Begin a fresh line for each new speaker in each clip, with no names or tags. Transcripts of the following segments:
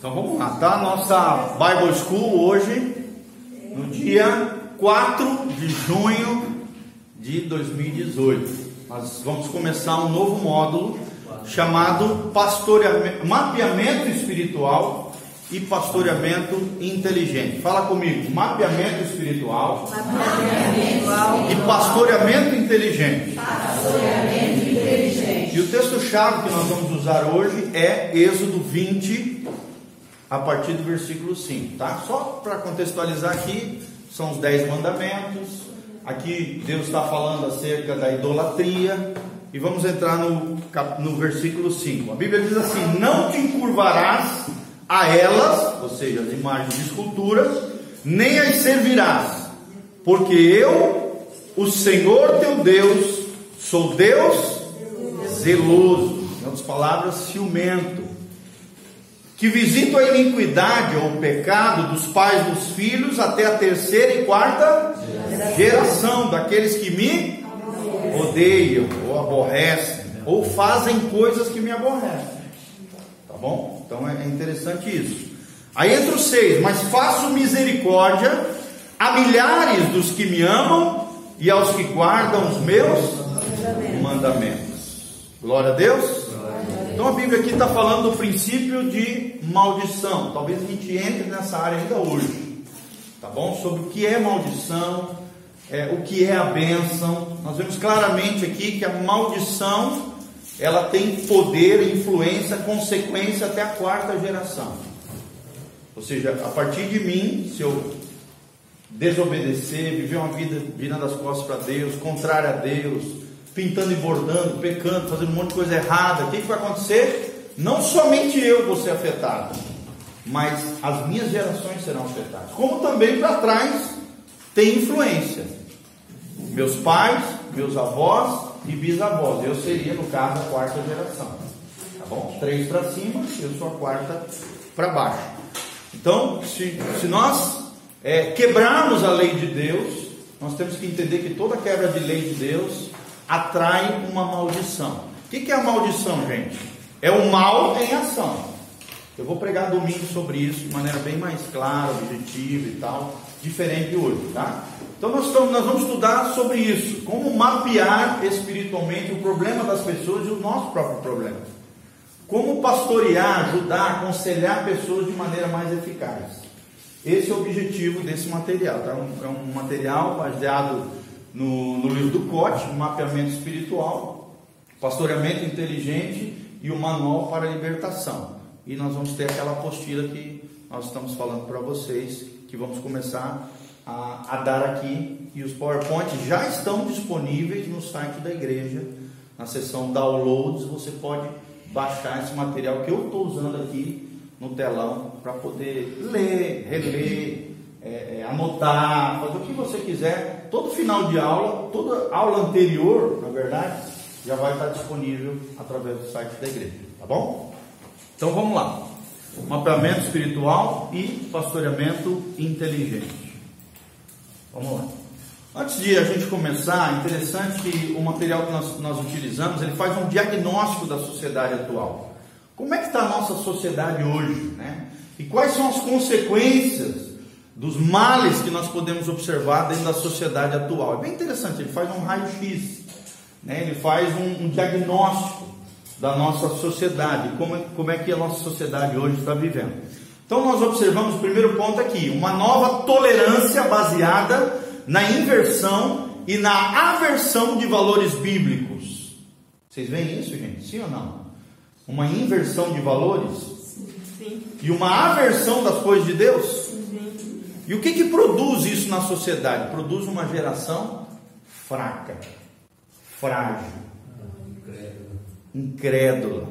Então vamos lá, tá? Nossa Bible School hoje, no dia 4 de junho de 2018. Nós vamos começar um novo módulo chamado pastoreamento, mapeamento espiritual e pastoreamento inteligente. Fala comigo, mapeamento espiritual,
Mapeamento
e pastoreamento inteligente.
Pastoreamento inteligente.
E o texto-chave que nós vamos usar hoje é Êxodo 20, a partir do versículo 5, tá? Só para contextualizar aqui, são os 10 mandamentos. Aqui Deus está falando acerca da idolatria. E vamos entrar no, no versículo 5. A Bíblia diz assim: Não te encurvarás a elas, ou seja, as imagens de esculturas, nem as servirás, porque eu, o Senhor teu Deus, sou Deus zeloso, em outras palavras, ciumento, que visito a iniquidade ou o pecado dos pais dos filhos até a terceira e quarta geração daqueles que me odeiam ou aborrecem ou fazem coisas que me aborrecem. Tá bom? Então é interessante isso. Aí entra o seis, mas faço misericórdia a milhares dos que me amam e aos que guardam os meus mandamentos. Glória a Deus. Então a Bíblia aqui está falando do princípio de maldição. Talvez a gente entre nessa área ainda hoje. Tá bom? Sobre o que é maldição, é, o que é a bênção. Nós vemos claramente aqui que a maldição ela tem poder, influência, consequência até a quarta geração. Ou seja, a partir de mim, se eu desobedecer, viver uma vida virando as costas para Deus, contrária a Deus, pintando e bordando, pecando, fazendo um monte de coisa errada, o que, vai acontecer? Não somente eu vou ser afetado, mas as minhas gerações serão afetadas. Como também para trás tem influência. Meus pais, meus avós e bisavós. Eu seria, no caso, a quarta geração. Tá bom? Três para cima, eu sou a quarta para baixo. Então, se, se nós é, quebrarmos a lei de Deus, nós temos que entender que toda quebra de lei de Deus atrai uma maldição. O que, é a maldição, gente? É o mal em ação. Eu vou pregar domingo sobre isso de maneira bem mais clara, objetiva e tal, diferente de hoje, tá? Então nós, estamos, nós vamos estudar sobre isso, como mapear espiritualmente o problema das pessoas e o nosso próprio problema. Como pastorear, ajudar, aconselhar pessoas de maneira mais eficaz. Esse é o objetivo desse material. Tá? É um material baseado no, no livro do Cote, Mapeamento Espiritual, Pastoreamento Inteligente e o Manual para a Libertação. E nós vamos ter aquela apostila que nós estamos falando para vocês, que vamos começar a, a dar aqui. E os PowerPoints já estão disponíveis no site da igreja, na seção Downloads. Você pode baixar esse material que eu estou usando aqui no telão para poder ler, reler, é, é, anotar, fazer o que você quiser. Todo final de aula, toda aula anterior, na verdade, já vai estar disponível através do site da igreja, tá bom? Então vamos lá. Mapeamento espiritual e pastoreamento inteligente. Vamos lá. Antes de a gente começar, interessante que o material que nós, nós utilizamos, ele faz um diagnóstico da sociedade atual. Como é que está a nossa sociedade hoje, né? E quais são as consequências dos males que nós podemos observar dentro da sociedade atual? É bem interessante, ele faz um raio-x, né? ele faz um, um diagnóstico da nossa sociedade, como é, como é que a nossa sociedade hoje está vivendo. Então nós observamos o primeiro ponto aqui, uma nova tolerância baseada na inversão e na aversão de valores bíblicos. Vocês veem isso, gente? Sim ou não? Uma inversão de valores
Sim.
e uma aversão das coisas de Deus. E o que, que produz isso na sociedade? Produz uma geração fraca, frágil, incrédula,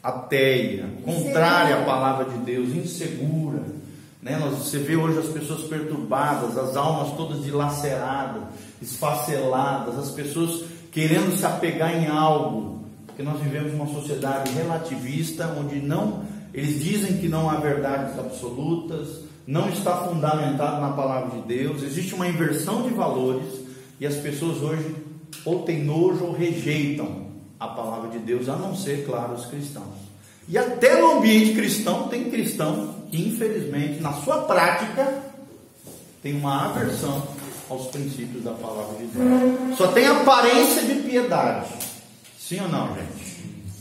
ateia, contrária à palavra de Deus, insegura. Né? Você vê hoje as pessoas perturbadas, as almas todas dilaceradas, esfaceladas, as pessoas querendo se apegar em algo, porque nós vivemos uma sociedade relativista onde não eles dizem que não há verdades absolutas, não está fundamentado na palavra de Deus, existe uma inversão de valores e as pessoas hoje ou têm nojo ou rejeitam a palavra de Deus, a não ser, claro, os cristãos. E até no ambiente cristão, tem cristão que, infelizmente, na sua prática, tem uma aversão aos princípios da palavra de Deus. Só tem aparência de piedade. Sim ou não, gente?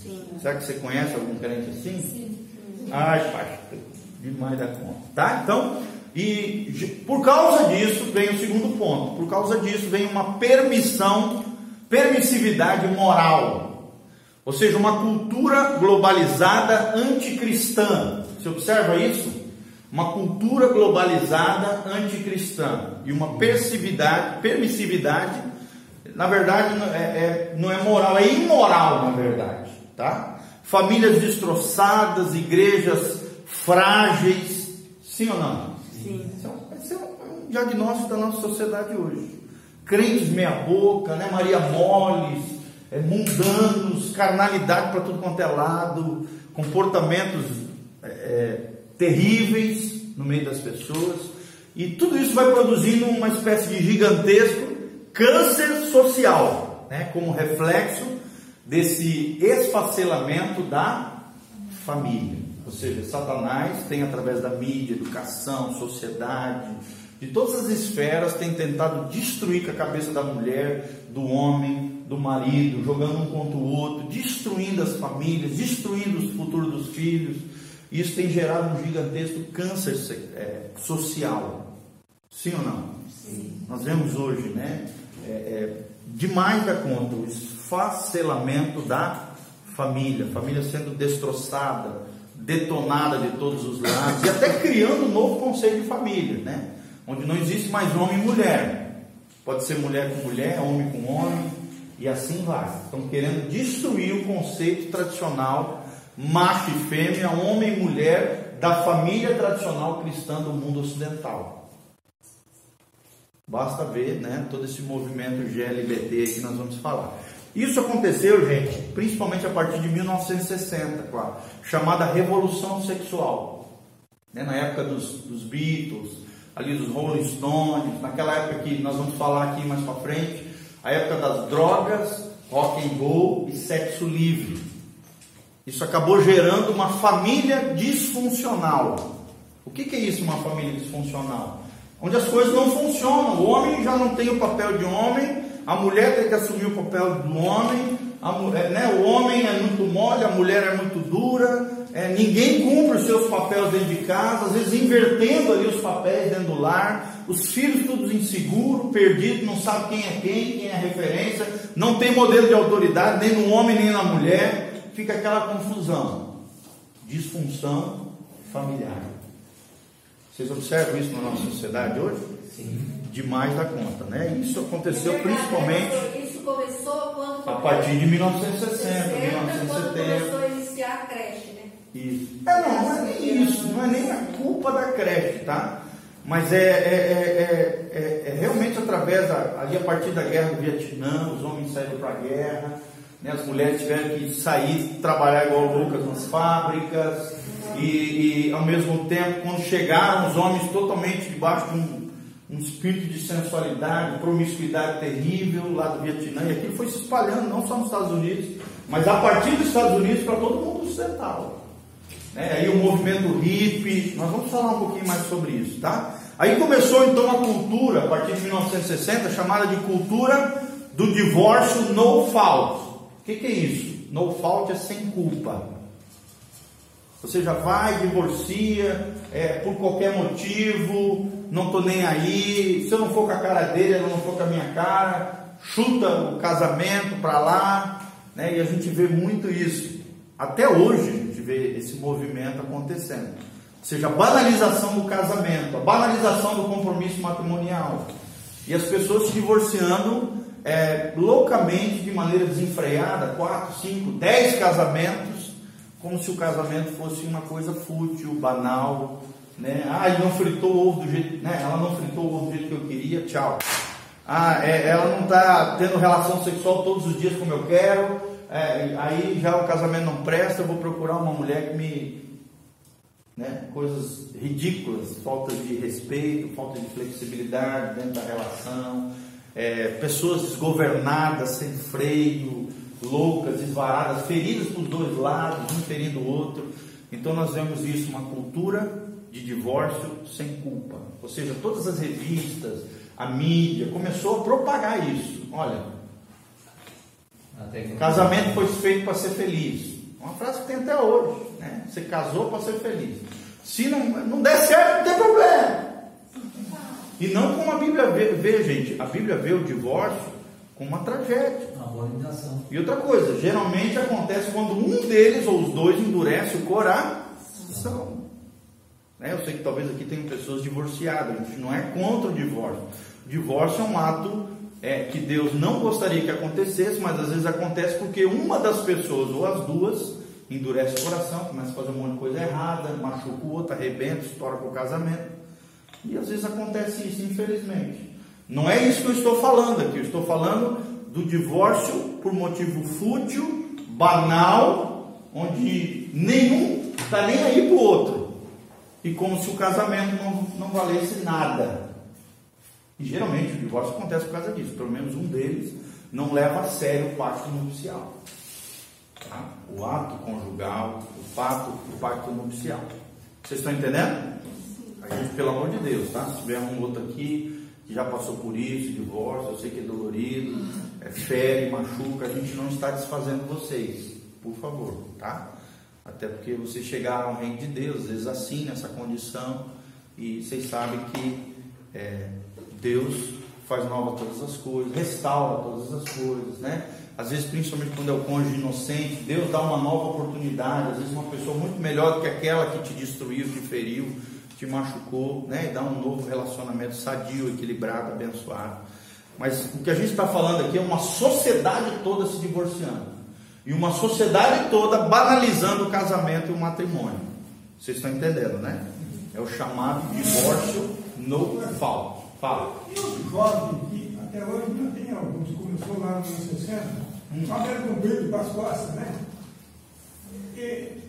Sim. Será que você conhece algum crente assim? Sim. Ai, pastor, demais da conta. Tá? Então, e por causa disso vem o segundo ponto. Por causa disso vem uma permissão, permissividade moral. Ou seja, uma cultura globalizada anticristã. Você observa isso? Uma cultura globalizada anticristã e uma permissividade, permissividade, na verdade é, é, não é moral, é imoral na verdade, tá? Famílias destroçadas, igrejas frágeis, sim ou não? Sim. Esse é um diagnóstico da nossa sociedade hoje. Crentes meia-boca, né? Maria moles, é, mundanos, carnalidade para tudo quanto é lado, comportamentos é, é, terríveis no meio das pessoas. E tudo isso vai produzindo uma espécie de gigantesco câncer social, né? como reflexo desse esfacelamento da família. Ou seja, Satanás tem, através da mídia, educação, sociedade, de todas as esferas, tem tentado destruir com a cabeça da mulher, do homem, do marido, jogando um contra o outro, destruindo as famílias, destruindo o futuro dos filhos. Isso tem gerado um gigantesco câncer é, social. Sim ou não? Sim. Nós vemos hoje, né? É, é, demais da conta, o esfacelamento da família, família sendo destroçada, detonada de todos os lados, e até criando um novo conceito de família, né? onde não existe mais homem e mulher. Pode ser mulher com mulher, homem com homem, e assim vai. Estão querendo destruir o conceito tradicional macho e fêmea, homem e mulher da família tradicional cristã do mundo ocidental. Basta ver né, todo esse movimento GLBT que nós vamos falar. Isso aconteceu, gente, principalmente a partir de 1960, com a chamada Revolução Sexual. Né, na época dos, dos Beatles, ali dos Rolling Stones, naquela época que nós vamos falar aqui mais para frente, a época das drogas, rock and roll e sexo livre. Isso acabou gerando uma família disfuncional. O que, que é isso, uma família disfuncional? Onde as coisas não funcionam. O homem já não tem o papel de homem, a mulher tem que assumir o papel do homem, mulher, né, o homem é muito mole, a mulher é muito dura, é, ninguém cumpre os seus papéis dentro de casa, às vezes invertendo ali os papéis dentro do lar, os filhos todos inseguros, perdidos, não sabe quem é quem, quem é referência, não tem modelo de autoridade nem no homem nem na mulher, fica aquela confusão, disfunção familiar. Vocês observam isso na nossa sociedade hoje? Sim demais da conta, né? Isso aconteceu principalmente.
Isso começou quando?
A partir de 1960, 1970.
Quando começou a iniciar a creche, né?
Isso. É, não, não é nem isso, não é nem a culpa da creche, tá? Mas é, é, é, é, é realmente através, da, ali a partir da guerra do Vietnã, os homens saíram para a guerra, né? as mulheres tiveram que sair, trabalhar igual loucas nas fábricas, e, e ao mesmo tempo, quando chegaram, os homens totalmente debaixo de um um espírito de sensualidade, promiscuidade terrível lá do Vietnã, e aquilo foi se espalhando não só nos Estados Unidos, mas a partir dos Estados Unidos para todo mundo ocidental. Né? Aí o movimento hippie, nós vamos falar um pouquinho mais sobre isso, tá? Aí começou então a cultura, a partir de 1960, chamada de cultura do divórcio no fault. O que, que é isso? No fault é sem culpa. Você já vai, divorcia, é, por qualquer motivo, não estou nem aí, se eu não for com a cara dele, eu não for com a minha cara, chuta o casamento para lá, né? e a gente vê muito isso. Até hoje a gente vê esse movimento acontecendo. Ou seja, a banalização do casamento, a banalização do compromisso matrimonial. E as pessoas se divorciando é, loucamente, de maneira desenfreada, quatro, cinco, dez casamentos, como se o casamento fosse uma coisa fútil, banal, né? Ah, ele não fritou o ovo do jeito, né? Ela não fritou o ovo do jeito que eu queria, tchau. Ah, é, ela não está tendo relação sexual todos os dias como eu quero. É, aí já o casamento não presta, eu vou procurar uma mulher que me. Né, coisas ridículas, falta de respeito, falta de flexibilidade dentro da relação, é, pessoas desgovernadas, sem freio, loucas, desvaradas, feridas por dois lados, um ferindo o outro. Então nós vemos isso, uma cultura de divórcio sem culpa. Ou seja, todas as revistas, a mídia começou a propagar isso. Olha, casamento foi feito para ser feliz. Uma frase que tem até hoje. Né? Você casou para ser feliz. Se não, não der certo, não tem problema. E não como a Bíblia vê, vê, gente. A Bíblia vê o divórcio como uma tragédia.
Uma abominação.
E outra coisa, geralmente acontece quando um deles ou os dois endurece o coração. Né? Eu sei que talvez aqui tenham pessoas divorciadas, a gente não é contra o divórcio. O divórcio é um ato é, que Deus não gostaria que acontecesse, mas às vezes acontece porque uma das pessoas ou as duas endurece o coração, começa a fazer um monte de coisa errada, machuca o outro, arrebenta, estoura com o casamento. E às vezes acontece isso, infelizmente. Não é isso que eu estou falando aqui, eu estou falando do divórcio por motivo fútil, banal, onde nenhum está nem aí para o outro e como se o casamento não, não valesse nada. E geralmente o divórcio acontece por causa disso. Pelo menos um deles não leva a sério o pacto nupcial. Tá? O ato conjugal, o pacto, o pacto nupcial. Vocês estão entendendo? A gente, pelo amor de Deus, tá? Se tiver um outro aqui já passou por isso, divórcio, eu sei que é dolorido, é fere, machuca, a gente não está desfazendo vocês. Por favor, tá? Até porque vocês chegaram ao reino de Deus, às vezes assim, nessa condição, e vocês sabem que é, Deus faz nova todas as coisas, restaura todas as coisas, né? Às vezes, principalmente quando é o cônjuge inocente, Deus dá uma nova oportunidade, às vezes uma pessoa muito melhor do que aquela que te destruiu, te feriu, te machucou, né? E dá um novo relacionamento sadio, equilibrado, abençoado. Mas o que a gente está falando aqui é uma sociedade toda se divorciando. E uma sociedade toda banalizando o casamento e o matrimônio. Vocês estão entendendo, né? É o chamado divórcio no falso. Fala.
E os jovens que até hoje ainda tem alguns, começou lá nos anos 60, hum. cabelo comprido para as costas, né? E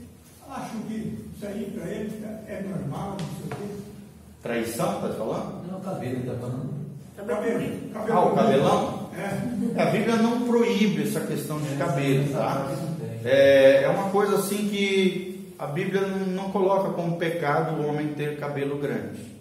acho que isso aí para eles é normal, não sei o quê.
Traição, está falando?
Não, cabelo, está falando.
Cabelo, cabelo.
Ah, o cabelão? É. A Bíblia não proíbe essa questão de cabelo, tá? É, é uma coisa assim que a Bíblia não coloca como pecado o homem ter cabelo grande.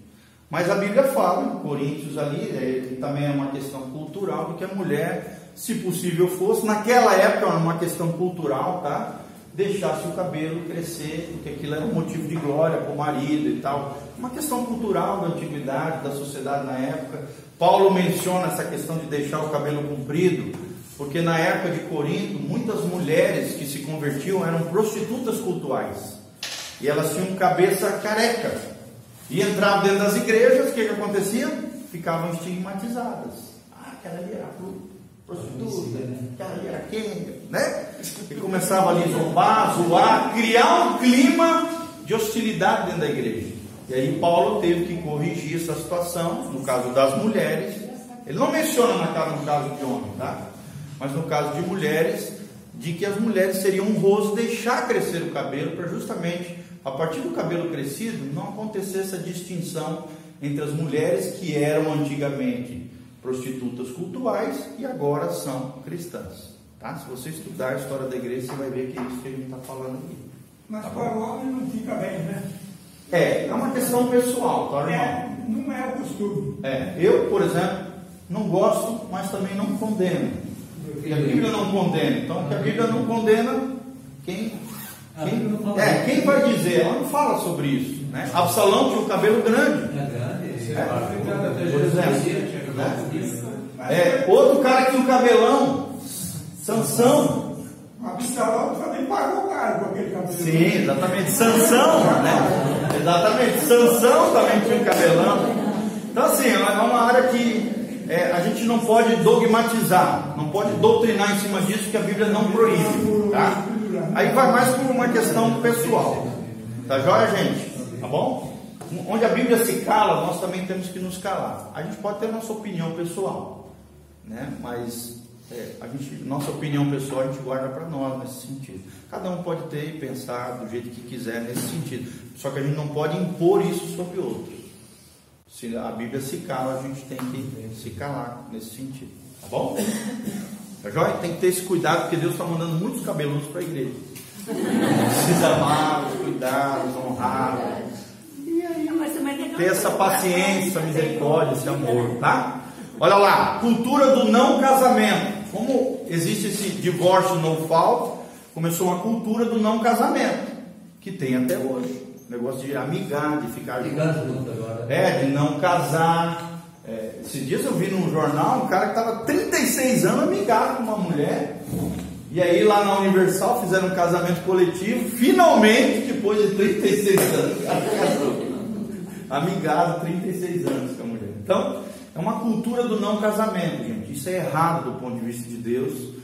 Mas a Bíblia fala, em Coríntios ali, é, também é uma questão cultural, de que a mulher, se possível fosse, naquela época era uma questão cultural, tá? Deixasse o cabelo crescer, porque aquilo era um motivo de glória para o marido e tal. Uma questão cultural da antiguidade, da sociedade na época. Paulo menciona essa questão de deixar o cabelo comprido, porque na época de Corinto, muitas mulheres que se convertiam eram prostitutas cultuais. E elas tinham cabeça careca. E entravam dentro das igrejas, o que, que acontecia? Ficavam estigmatizadas. Ah, aquela ali era prostituta, aquela ali era quem, né? E começava ali a zombar, zoar, criar um clima de hostilidade dentro da igreja. E aí Paulo teve que corrigir essa situação, no caso das mulheres. Ele não menciona no caso de homem, tá? Mas no caso de mulheres, de que as mulheres seriam honroso deixar crescer o cabelo para justamente a partir do cabelo crescido não acontecer essa distinção entre as mulheres que eram antigamente prostitutas cultuais e agora são cristãs. Tá? Se você estudar a história da igreja, você vai ver que é isso que a gente está falando aqui.
Mas tá para o homem não fica bem, né?
É, é uma questão pessoal, tá, irmão?
É, não é o costume.
É, eu, por exemplo, não gosto, mas também não condeno. E a Bíblia não condena. Então, que a Bíblia não condena, quem, quem, é, quem vai dizer? Ela não fala sobre isso. Né? Absalão tinha o cabelo grande.
É grande.
É, por exemplo. Né? É, outro cara que tinha o cabelão, Sansão.
Absalão também pagou caro com aquele cabelo.
Sim, exatamente. Sansão, né? Exatamente. Sansão também tinha um cabelão. Então, assim, é uma área que é, a gente não pode dogmatizar, não pode doutrinar em cima disso que a Bíblia não proíbe. Tá? Aí vai mais por uma questão pessoal. Tá joia, gente? Tá bom? Onde a Bíblia se cala, nós também temos que nos calar. A gente pode ter a nossa opinião pessoal, né? mas é, a gente, nossa opinião pessoal a gente guarda para nós nesse sentido. Cada um pode ter e pensar do jeito que quiser nesse sentido. Só que a gente não pode impor isso sobre outros. Se a Bíblia se cala, a gente tem que se calar nesse sentido. Tá bom? Tá joia? Tem que ter esse cuidado, porque Deus está mandando muitos cabeludos para a igreja. Precisa amá-los, cuidá-los, honrá-los. E ter essa paciência, essa misericórdia, esse amor, tá? Olha lá, cultura do não casamento. Como existe esse divórcio no fault, começou uma cultura do não casamento, que tem até hoje. Negócio de amigar, de ficar junto.
Ligando junto agora.
É, de não casar. É, esses dias eu vi num jornal um cara que estava 36 anos amigado com uma mulher. E aí lá na Universal fizeram um casamento coletivo. Finalmente, depois de 36 anos, o. Amigado 36 anos com a mulher. Então, é uma cultura do não casamento, gente. Isso é errado do ponto de vista de Deus.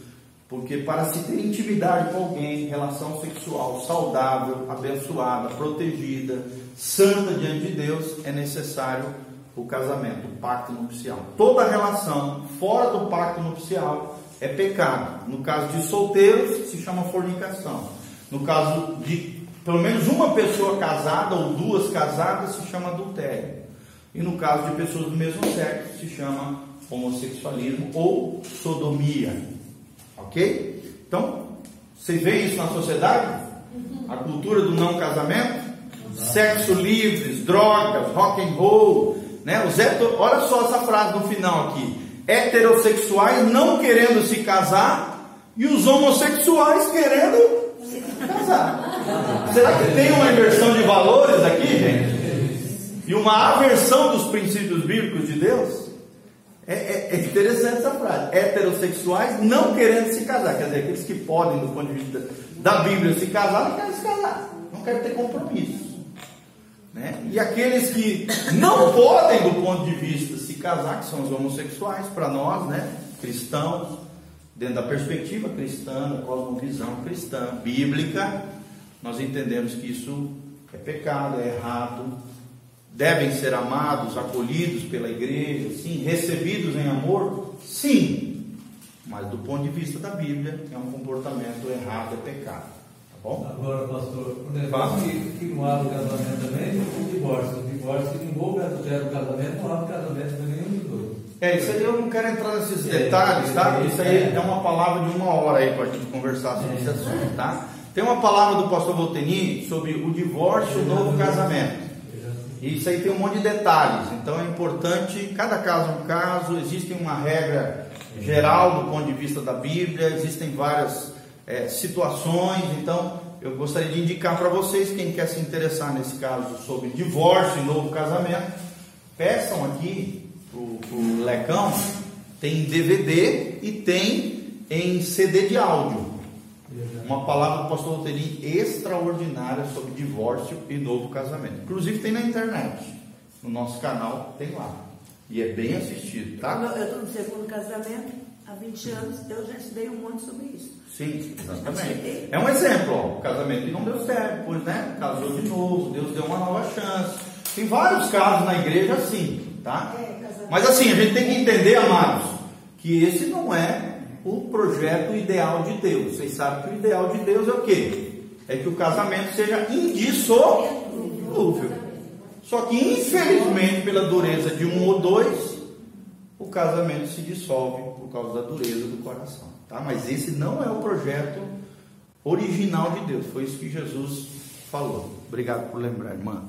Porque para se ter intimidade com alguém, relação sexual saudável, abençoada, protegida, santa diante de Deus, é necessário o casamento, o pacto nupcial. Toda relação fora do pacto nupcial é pecado. No caso de solteiros, se chama fornicação. No caso de pelo menos uma pessoa casada ou duas casadas, se chama adultério. E no caso de pessoas do mesmo sexo, se chama homossexualismo ou sodomia. Ok? Então, vocês veem isso na sociedade? A cultura do não casamento? Sexo livres, drogas, rock and roll, né? Os heter... Olha só essa frase no final aqui: heterossexuais não querendo se casar e os homossexuais querendo se casar. Será que tem uma inversão de valores aqui, gente? E uma aversão dos princípios bíblicos de Deus? É, é- é interessante essa frase. Heterossexuais não querendo se casar. Quer dizer, aqueles que podem, do ponto de vista da Bíblia, se casar, não querem se casar. Não querem ter compromisso. Né? E aqueles que não podem, do ponto de vista, se casar, que são os homossexuais, para nós, né, cristãos, dentro da perspectiva cristã, da cosmovisão cristã, bíblica, nós entendemos que isso é pecado, é errado, devem ser amados, acolhidos pela igreja, sim, recebidos em amor, sim, mas do ponto de vista da Bíblia, é um comportamento errado, é pecado, tá bom?
Agora, pastor, o negócio que, que não abre o casamento também é o divórcio. O divórcio que envolve adultério o casamento, não abre o casamento para nenhum dos dois.
É, isso aí eu não quero entrar nesses
É,
detalhes, tá?
é,
Isso aí
é.
é uma palavra de uma hora aí para a gente conversar sobre esse assunto, tá? Tem uma palavra do pastor Volteni sobre o divórcio e o novo casamento. Isso aí tem um monte de detalhes, então é importante, cada caso é um caso, existe uma regra geral do ponto de vista da Bíblia, existem várias eh, situações, então eu gostaria de indicar para vocês, quem quer se interessar nesse caso sobre divórcio e novo casamento, peçam aqui pro, pro Lecão, tem DVD e tem em CD de áudio. Uma palavra do pastor Roteirinho extraordinária sobre divórcio e novo casamento. Inclusive tem na internet. No nosso canal tem lá. E é bem assistido, tá?
Eu estou no segundo casamento há 20 anos, eu já estudei um monte sobre isso.
Sim, exatamente. É um exemplo, ó, o casamento que não deu certo, depois, né? Casou de novo, Deus deu uma nova chance. Tem vários casos na igreja assim, tá?
É.
Mas assim, a gente tem que entender, amados, que esse não é o projeto ideal de Deus. Vocês sabem que o ideal de Deus é o quê? É que o casamento seja indissolúvel. Só que, infelizmente, pela dureza de um ou dois, o casamento se dissolve por causa da dureza do coração. Tá? Mas esse não é o projeto original de Deus. Foi isso que Jesus falou. Obrigado por lembrar, irmã.